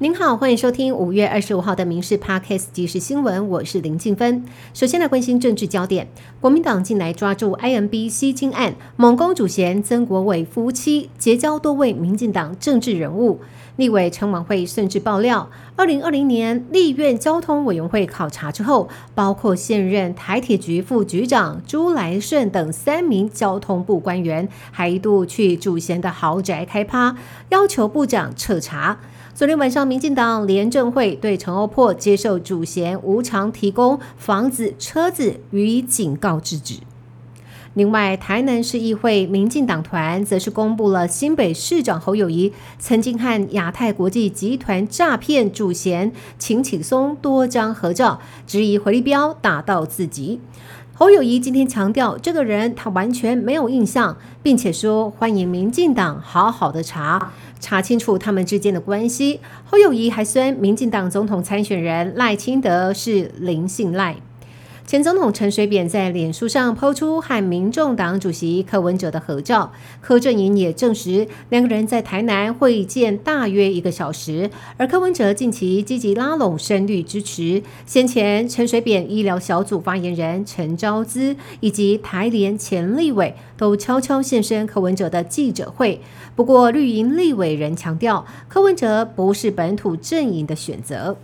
您好，欢迎收听五月二十五号的《民事 Podcast 即时新闻》，我是林静芬。首先来关心政治焦点，国民党近来抓住 IMB 吸金案，猛攻主嫌曾国伟夫妻，结交多位民进党政治人物。立委陈婉慧甚至爆料，二零二零年立院交通委员会考察之后，包括现任台铁局副局长朱来顺等三名交通部官员，还一度去主嫌的豪宅开趴，要求部长彻查。昨天晚上，民进党廉政会对陈欧珀接受主嫌无偿提供房子、车子予以警告制止。另外，台南市议会民进党团则是公布了新北市长侯友谊曾经和亚太国际集团诈骗主嫌秦启松多张合照，质疑回力标打到自己。侯友谊今天强调，这个人他完全没有印象，并且说欢迎民进党好好的查。查清楚他们之间的关系。侯友谊还宣民进党总统参选人赖清德是林信赖。前总统陈水扁在脸书上抛出和民众党主席柯文哲的合照，柯震营也证实两个人在台南会见大约一个小时。而柯文哲近期积极拉拢深绿支持，先前陈水扁医疗小组发言人陈昭姿以及台联前立委都悄悄现身柯文哲的记者会。不过绿营立委人强调，柯文哲不是本土阵营的选择。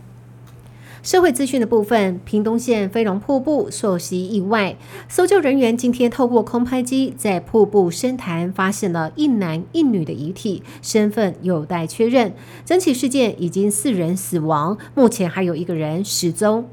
社会资讯的部分，屏东县飞龙瀑布受袭意外，搜救人员今天透过空拍机在瀑布深潭发现了一男一女的遗体，身份有待确认。整起事件已经四人死亡，目前还有一个人失踪。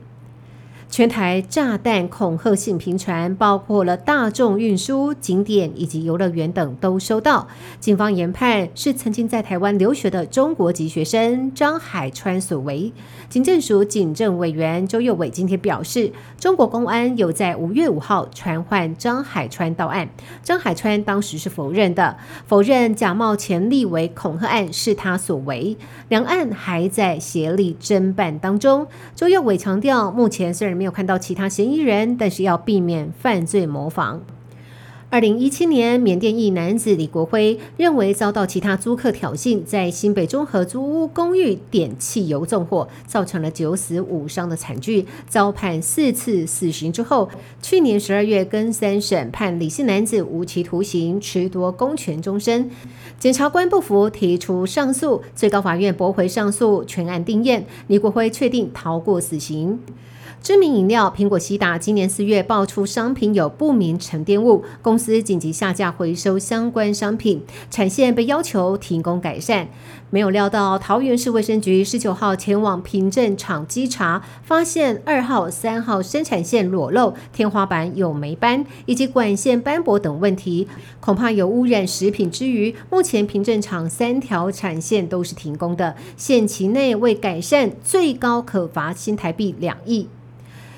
全台炸弹恐吓性频传，包括了大众运输、景点以及游乐园等都收到。警方研判是曾经在台湾留学的中国籍学生张海川所为。警政署警政委员周佑伟今天表示，中国公安有在五月五号传唤张海川到案，张海川当时是否认的，否认假冒前立为恐吓案是他所为。两岸还在协力侦办当中。周佑伟强调，目前虽然没有看到其他嫌疑人，但是要避免犯罪模仿。二零一七年，缅甸裔男子李国辉认为遭到其他租客挑衅，在新北中和租屋公寓点汽油纵火，造成了九死五伤的惨剧，遭判四次死刑之后，去年十二月跟三审判李姓男子无期徒刑，褫夺公权终身。检察官不服，提出上诉，最高法院驳回上诉，全案定验，李国辉确定逃过死刑。知名饮料苹果西打今年四月爆出商品有不明沉淀物，公司紧急下架回收相关商品，产线被要求停工改善。没有料到桃园市卫生局十九号前往凭证厂稽查，发现二号、三号生产线裸露，天花板有霉斑以及管线斑驳等问题，恐怕有污染食品之余，目前凭证厂三条产线都是停工的，限期内未改善，最高可罚新台币两亿。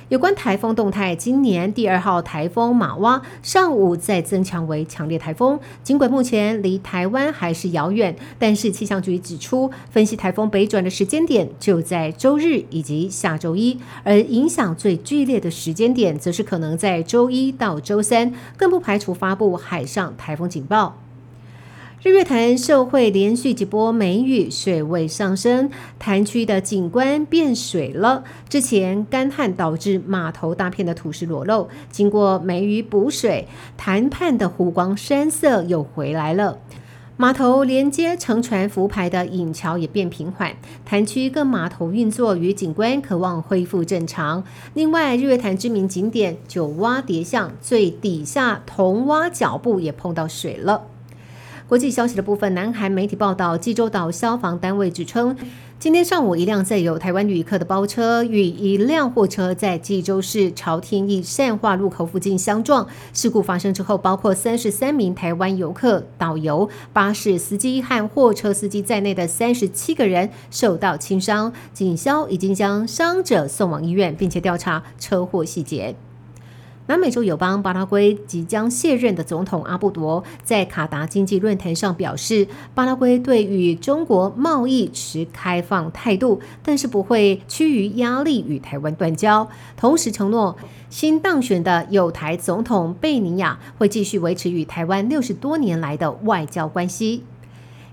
有关台风动态，今年第二号台风马洼上午再增强为强烈台风，尽管目前离台湾还是遥远，但是气象局指出，分析台风北转的时间点就在周日以及下周一，而影响最剧烈的时间点则是可能在周一到周三，更不排除发布海上台风警报。日月潭受惠连续几波梅雨，水位上升，潭区的景观变水了。之前干旱导致码头大片的土石裸露，经过梅雨补水，潭畔的湖光山色又回来了。码头连接乘船浮排的引桥也变平缓，潭区各码头运作与景观渴望恢复正常。另外，日月潭知名景点九蛙叠巷最底下铜蛙脚步也碰到水了。国际消息的部分，南韩媒体报道，济州岛消防单位指称，今天上午一辆载有台湾旅客的包车与一辆货车在济州市朝天驿善化路口附近相撞。事故发生之后，包括三十三名台湾游客、导游、巴士司机和货车司机在内的三十七个人受到轻伤。警消已经将伤者送往医院，并且调查车祸细节。南美洲友邦巴拉圭即将卸任的总统阿布多在卡达经济论坛上表示，巴拉圭对与中国贸易持开放态度，但是不会趋于压力与台湾断交。同时承诺，新当选的友台总统贝尼亚会继续维持与台湾六十多年来的外交关系。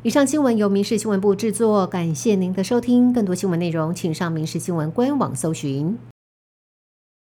以上新闻由民事新闻部制作，感谢您的收听。更多新闻内容，请上民事新闻官网搜寻。